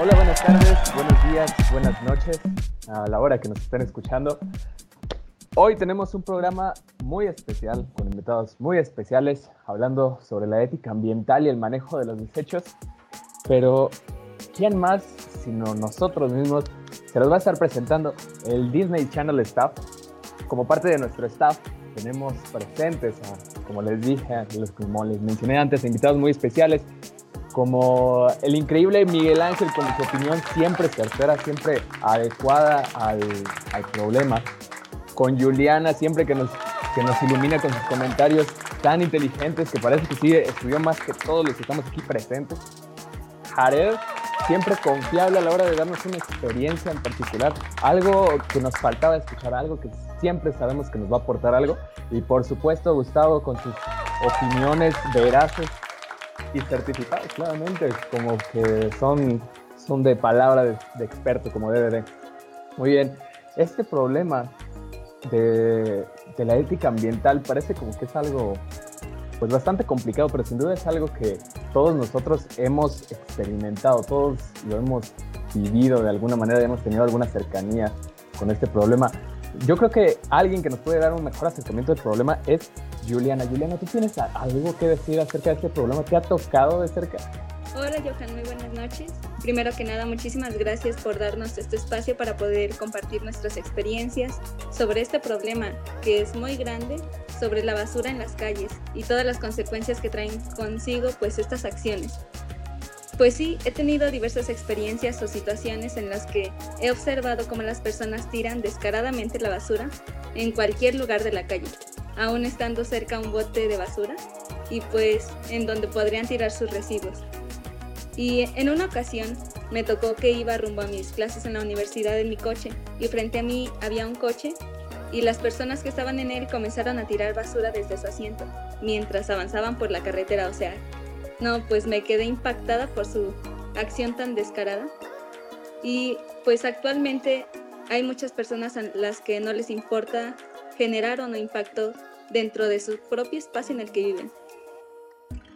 Hola, buenas tardes, buenos días, buenas noches a la hora que nos estén escuchando. Hoy tenemos un programa muy especial, con invitados muy especiales, hablando sobre la ética ambiental y el manejo de los desechos. Pero, ¿quién más sino nosotros mismos? Se los va a estar presentando el Disney Channel Staff. Como parte de nuestro staff, tenemos presentes, como les dije, como les mencioné antes, invitados muy especiales, como el increíble Miguel Ángel, con su opinión siempre certera, siempre adecuada al, al problema con Juliana, siempre que nos, que nos ilumina con sus comentarios tan inteligentes que parece que sí estudió más que todos los que estamos aquí presentes. Jared, siempre confiable a la hora de darnos una experiencia en particular, algo que nos faltaba escuchar, algo que siempre sabemos que nos va a aportar algo. Y por supuesto, Gustavo con sus opiniones veraces y certificadas, claramente, como que son, son de palabra de, de experto, como debe de. Muy bien, este problema de, la ética ambiental parece como que es algo pues bastante complicado, pero sin duda es algo que todos nosotros hemos experimentado, todos lo hemos vivido de alguna manera, hemos tenido alguna cercanía con este problema. Yo creo que alguien que nos puede dar un mejor acercamiento del problema es Juliana. Juliana, ¿tú tienes algo que decir acerca de este problema? ¿Te ha tocado de cerca? Hola Johan, muy buenas noches. Primero que nada, muchísimas gracias por darnos este espacio para poder compartir nuestras experiencias sobre este problema que es muy grande, sobre la basura en las calles y todas las consecuencias que traen consigo pues estas acciones. Pues sí, he tenido diversas experiencias o situaciones en las que he observado cómo las personas tiran descaradamente la basura en cualquier lugar de la calle, aún estando cerca un bote de basura y pues en donde podrían tirar sus residuos. Y en una ocasión me tocó que iba rumbo a mis clases en la universidad en mi coche y frente a mí había un coche y las personas que estaban en él comenzaron a tirar basura desde su asiento mientras avanzaban por la carretera, o sea, no, pues me quedé impactada por su acción tan descarada. Y pues actualmente hay muchas personas a las que no les importa generar o no impacto dentro de su propio espacio en el que viven.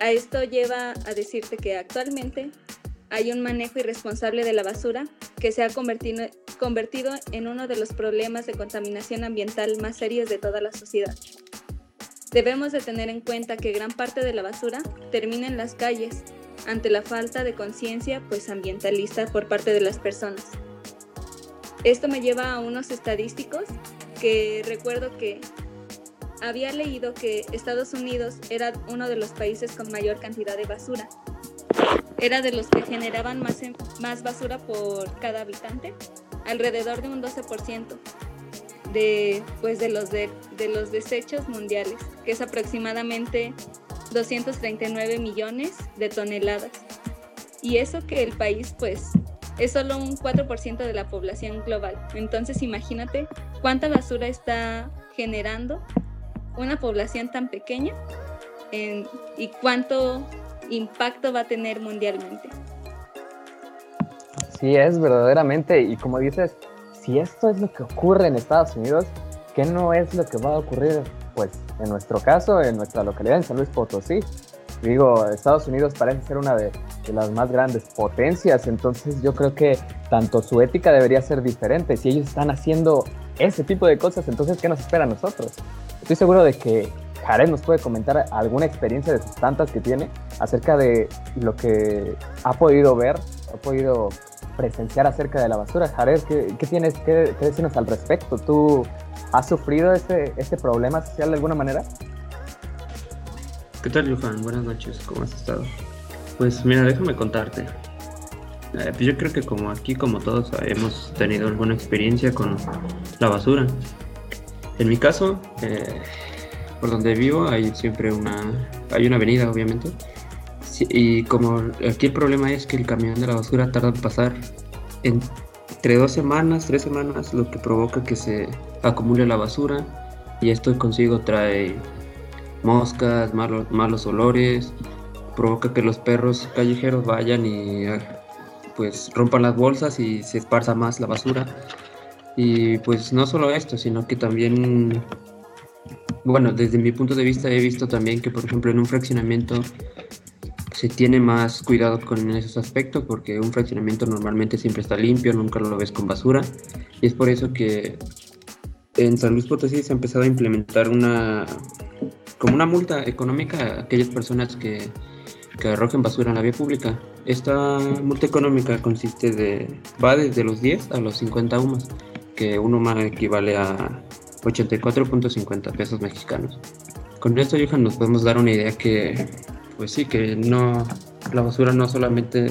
A esto lleva a decirte que actualmente hay un manejo irresponsable de la basura que se ha convertido, convertido en uno de los problemas de contaminación ambiental más serios de toda la sociedad. Debemos de tener en cuenta que gran parte de la basura termina en las calles ante la falta de conciencia pues ambientalista por parte de las personas. Esto me lleva a unos estadísticos que recuerdo que había leído que Estados Unidos era uno de los países con mayor cantidad de basura. Era de los que generaban más, más basura por cada habitante, alrededor de un 12% de, pues de, los de, de los desechos mundiales, que es aproximadamente 239 millones de toneladas. Y eso que el país pues es solo un 4% de la población global. Entonces imagínate cuánta basura está generando una población tan pequeña y cuánto impacto va a tener mundialmente. Sí, es verdaderamente, y como dices, si esto es lo que ocurre en Estados Unidos, ¿qué no es lo que va a ocurrir? Pues en nuestro caso, en nuestra localidad, en San Luis Potosí. Digo, Estados Unidos parece ser una de, las más grandes potencias, entonces yo creo que tanto su ética debería ser diferente. Si ellos están haciendo ese tipo de cosas, entonces, ¿qué nos espera a nosotros? Estoy seguro de que Jared nos puede comentar alguna experiencia de sus tantas que tiene acerca de lo que ha podido ver, ha podido presenciar acerca de la basura. Jared, ¿qué, tienes que, decirnos al respecto? ¿Tú has sufrido este, este problema social de alguna manera? ¿Qué tal, Johan? Buenas noches, ¿cómo has estado? Pues mira, déjame contarte. Eh, pues yo creo que como aquí, como todos, hemos tenido alguna experiencia con la basura. En mi caso, eh, por donde vivo hay siempre una, hay una avenida, obviamente. y como aquí el problema es que el camión de la basura tarda en pasar entre dos semanas, tres semanas, lo que provoca que se acumule la basura y esto consigo trae moscas, malos, malos olores, provoca que los perros callejeros vayan y pues rompan las bolsas y se esparza más la basura. Y pues no solo esto, sino que también, bueno, desde mi punto de vista he visto también que, por ejemplo, en un fraccionamiento, se tiene más cuidado con esos aspectos porque un fraccionamiento normalmente siempre está limpio, nunca lo ves con basura y es por eso que en San Luis Potosí se ha empezado a implementar una como una multa económica a aquellas personas que, que arrojen basura en la vía pública. Esta multa económica consiste de va desde los 10 a los 50 UMAS, que un UMA equivale a 84.50 pesos mexicanos. Con esto, Johan, nos podemos dar una idea que, pues sí, que no, la basura no solamente,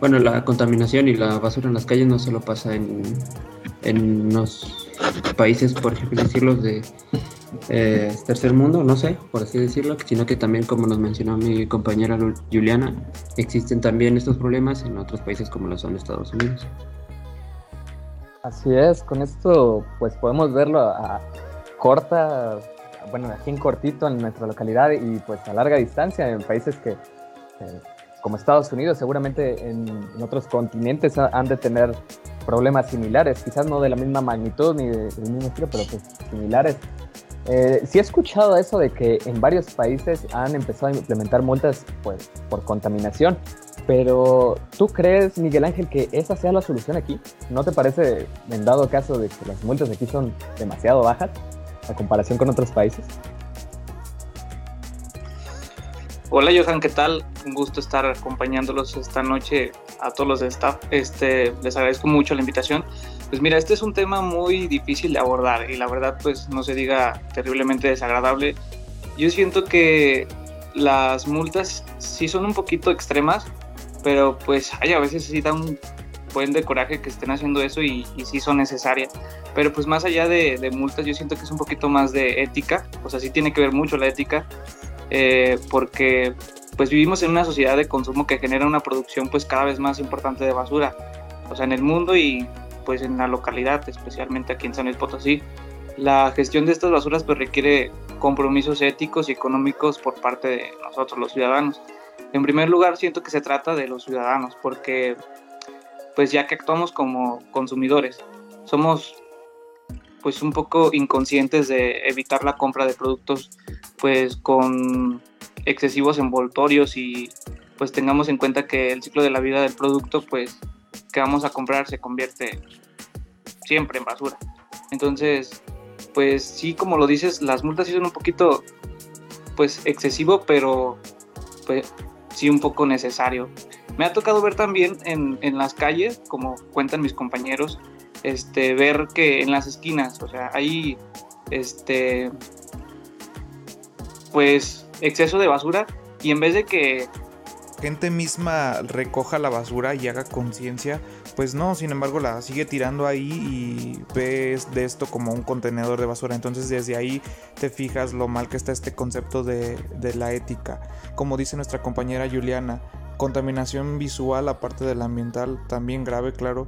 bueno, la contaminación y la basura en las calles no solo pasa en, en los países, por ejemplo, decirlo, de eh, tercer mundo, no sé, por así decirlo, sino que también, como nos mencionó mi compañera Juliana, existen también estos problemas en otros países como lo son Estados Unidos. Así es, con esto pues podemos verlo a corta bueno, aquí en cortito en nuestra localidad y pues a larga distancia en países que, eh, como Estados Unidos, seguramente en, otros continentes han de tener problemas similares, quizás no de la misma magnitud ni del mismo estilo, pero pues similares. Eh, sí he escuchado eso de que en varios países han empezado a implementar multas pues, por contaminación, pero ¿tú crees, Miguel Ángel, que esa sea la solución aquí? ¿No te parece, en dado caso de que las multas aquí son demasiado bajas? a comparación con otros países? Hola Johan, ¿qué tal? Un gusto estar acompañándolos esta noche a todos los de staff. Este, les agradezco mucho la invitación. Pues mira, este es un tema muy difícil de abordar y la verdad pues no se diga terriblemente desagradable. Yo siento que las multas sí son un poquito extremas, pero pues hay a veces sí da un buen de coraje que estén haciendo eso y, y sí son necesarias. Pero pues más allá de, multas, yo siento que es un poquito más de ética, o sea, sí tiene que ver mucho la ética, eh, porque pues vivimos en una sociedad de consumo que genera una producción pues cada vez más importante de basura, o sea, en el mundo y pues en la localidad, especialmente aquí en San Luis Potosí. La gestión de estas basuras pues requiere compromisos éticos y económicos por parte de nosotros los ciudadanos. En primer lugar, siento que se trata de los ciudadanos, porque pues ya que actuamos como consumidores, somos pues un poco inconscientes de evitar la compra de productos pues con excesivos envoltorios y pues tengamos en cuenta que el ciclo de la vida del producto pues que vamos a comprar se convierte siempre en basura. Entonces, pues sí, como lo dices, las multas sí son un poquito pues excesivo, pero pues sí un poco necesario. Me ha tocado ver también en, en las calles, como cuentan mis compañeros, este, ver que en las esquinas, o sea, hay este, pues exceso de basura y en vez de que gente misma recoja la basura y haga conciencia, pues no, sin embargo la sigue tirando ahí y ves de esto como un contenedor de basura. Entonces desde ahí te fijas lo mal que está este concepto de, de la ética. Como dice nuestra compañera Juliana, contaminación visual aparte de la ambiental, también grave, claro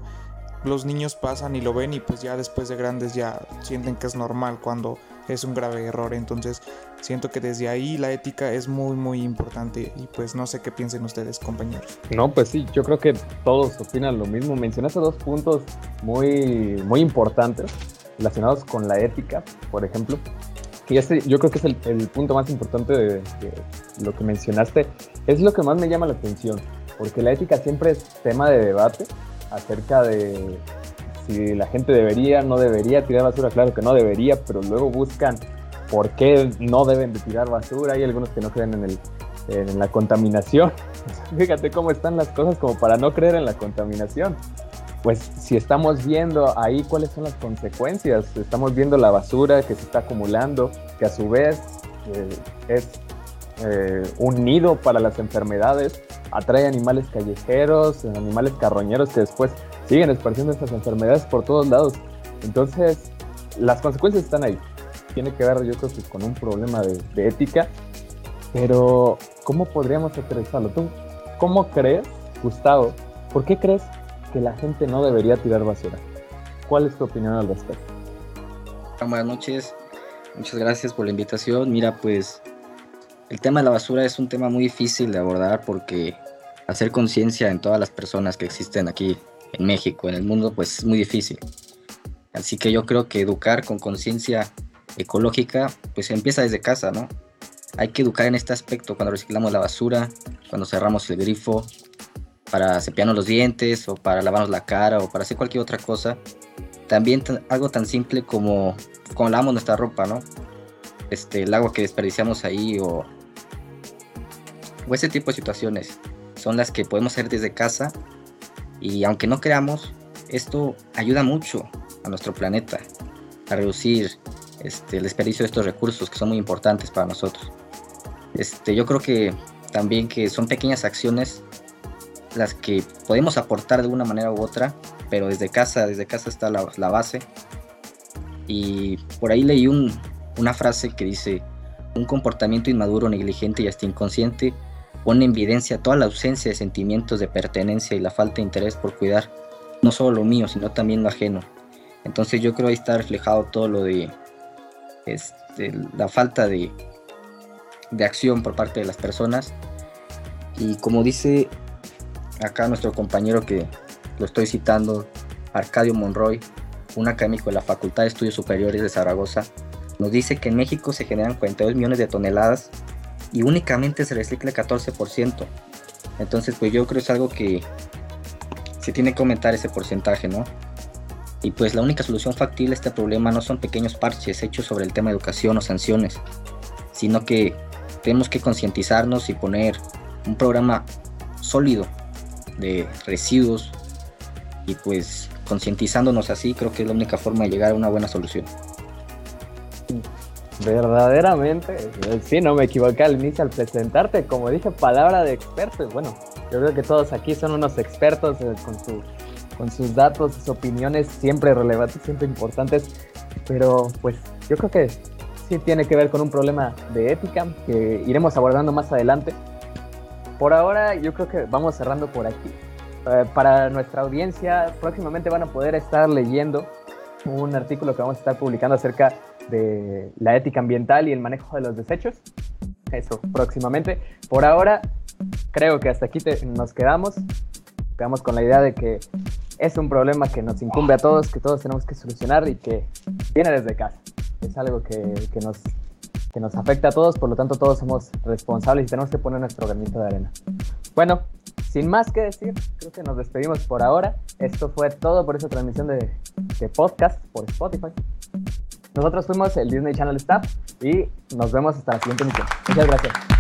los niños pasan y lo ven y pues ya después de grandes ya sienten que es normal cuando es un grave error. Entonces siento que desde ahí la ética es muy muy importante y pues no sé qué piensen ustedes compañeros. No, pues sí, yo creo que todos opinan lo mismo. Mencionaste dos puntos muy, muy importantes relacionados con la ética, por ejemplo. Y este yo creo que es el, punto más importante de, de lo que mencionaste. Es lo que más me llama la atención, porque la ética siempre es tema de debate acerca de si la gente debería, no debería tirar basura, claro que no debería, pero luego buscan por qué no deben de tirar basura. Hay algunos que no creen en, el, en la contaminación. Fíjate cómo están las cosas como para no creer en la contaminación. Pues si estamos viendo ahí cuáles son las consecuencias, estamos viendo la basura que se está acumulando, que a su vez eh, es eh, un nido para las enfermedades, atrae animales callejeros, animales carroñeros que después siguen esparciendo estas enfermedades por todos lados. Entonces, las consecuencias están ahí. Tiene que ver, yo creo que con un problema de, ética, pero ¿cómo podríamos aterrizarlo? ¿Tú cómo crees, Gustavo? ¿Por qué crees que la gente no debería tirar basura? ¿Cuál es tu opinión al respecto? Buenas noches, muchas gracias por la invitación. Mira, pues el tema de la basura es un tema muy difícil de abordar porque hacer conciencia en todas las personas que existen aquí en México, en el mundo, pues es muy difícil. Así que yo creo que educar con conciencia ecológica, pues empieza desde casa, ¿no? hay que educar en este aspecto cuando reciclamos la basura, cuando cerramos el grifo, para cepillarnos los dientes o para lavarnos la cara o para hacer cualquier otra cosa. También algo tan simple como como lavamos nuestra ropa, ¿no? Este, el agua que desperdiciamos ahí o, o ese tipo de situaciones son las que podemos hacer desde casa y aunque no creamos, esto ayuda mucho a nuestro planeta a reducir este, el desperdicio de estos recursos que son muy importantes para nosotros. Este, yo creo que también que son pequeñas acciones las que podemos aportar de alguna manera u otra, pero desde casa, desde casa está la, la base. Y por ahí leí un, una frase que dice, un comportamiento inmaduro, negligente y hasta inconsciente pone en evidencia toda la ausencia de sentimientos de pertenencia y la falta de interés por cuidar no solo lo mío, sino también lo ajeno. Entonces yo creo ahí está reflejado todo lo de este, la falta de, de acción por parte de las personas. Y como dice acá nuestro compañero que lo estoy citando, Arcadio Monroy, un académico de la Facultad de Estudios Superiores de Zaragoza, nos dice que en México se generan 42 millones de toneladas y únicamente se recicla el 14%. Entonces, pues yo creo que es algo que se tiene que aumentar ese porcentaje, ¿no? Y pues la única solución factible a este problema no son pequeños parches hechos sobre el tema de educación o sanciones, sino que tenemos que concientizarnos y poner un programa sólido de residuos y pues concientizándonos así creo que es la única forma de llegar a una buena solución. Verdaderamente, sí, no me equivoqué al inicio al presentarte, como dije, palabra de experto. Bueno, yo creo que todos aquí son unos expertos eh, con, su, con sus datos, sus opiniones siempre relevantes, siempre importantes, pero pues yo creo que sí tiene que ver con un problema de ética que iremos abordando más adelante. Por ahora yo creo que vamos cerrando por aquí. Eh, para nuestra audiencia, próximamente van a poder estar leyendo un artículo que vamos a estar publicando acerca de la ética ambiental y el manejo de los desechos. Eso próximamente. Por ahora, creo que hasta aquí nos quedamos. Quedamos con la idea de que es un problema que nos incumbe a todos, que todos tenemos que solucionar y que viene desde casa. Es algo que, que nos, que nos afecta a todos, por lo tanto todos somos responsables y tenemos que poner nuestro granito de arena. Bueno, sin más que decir, creo que nos despedimos por ahora. Esto fue todo por esta transmisión de, de podcast por Spotify. Nosotros fuimos el Disney Channel Staff y nos vemos hasta la siguiente emisión. Muchas gracias.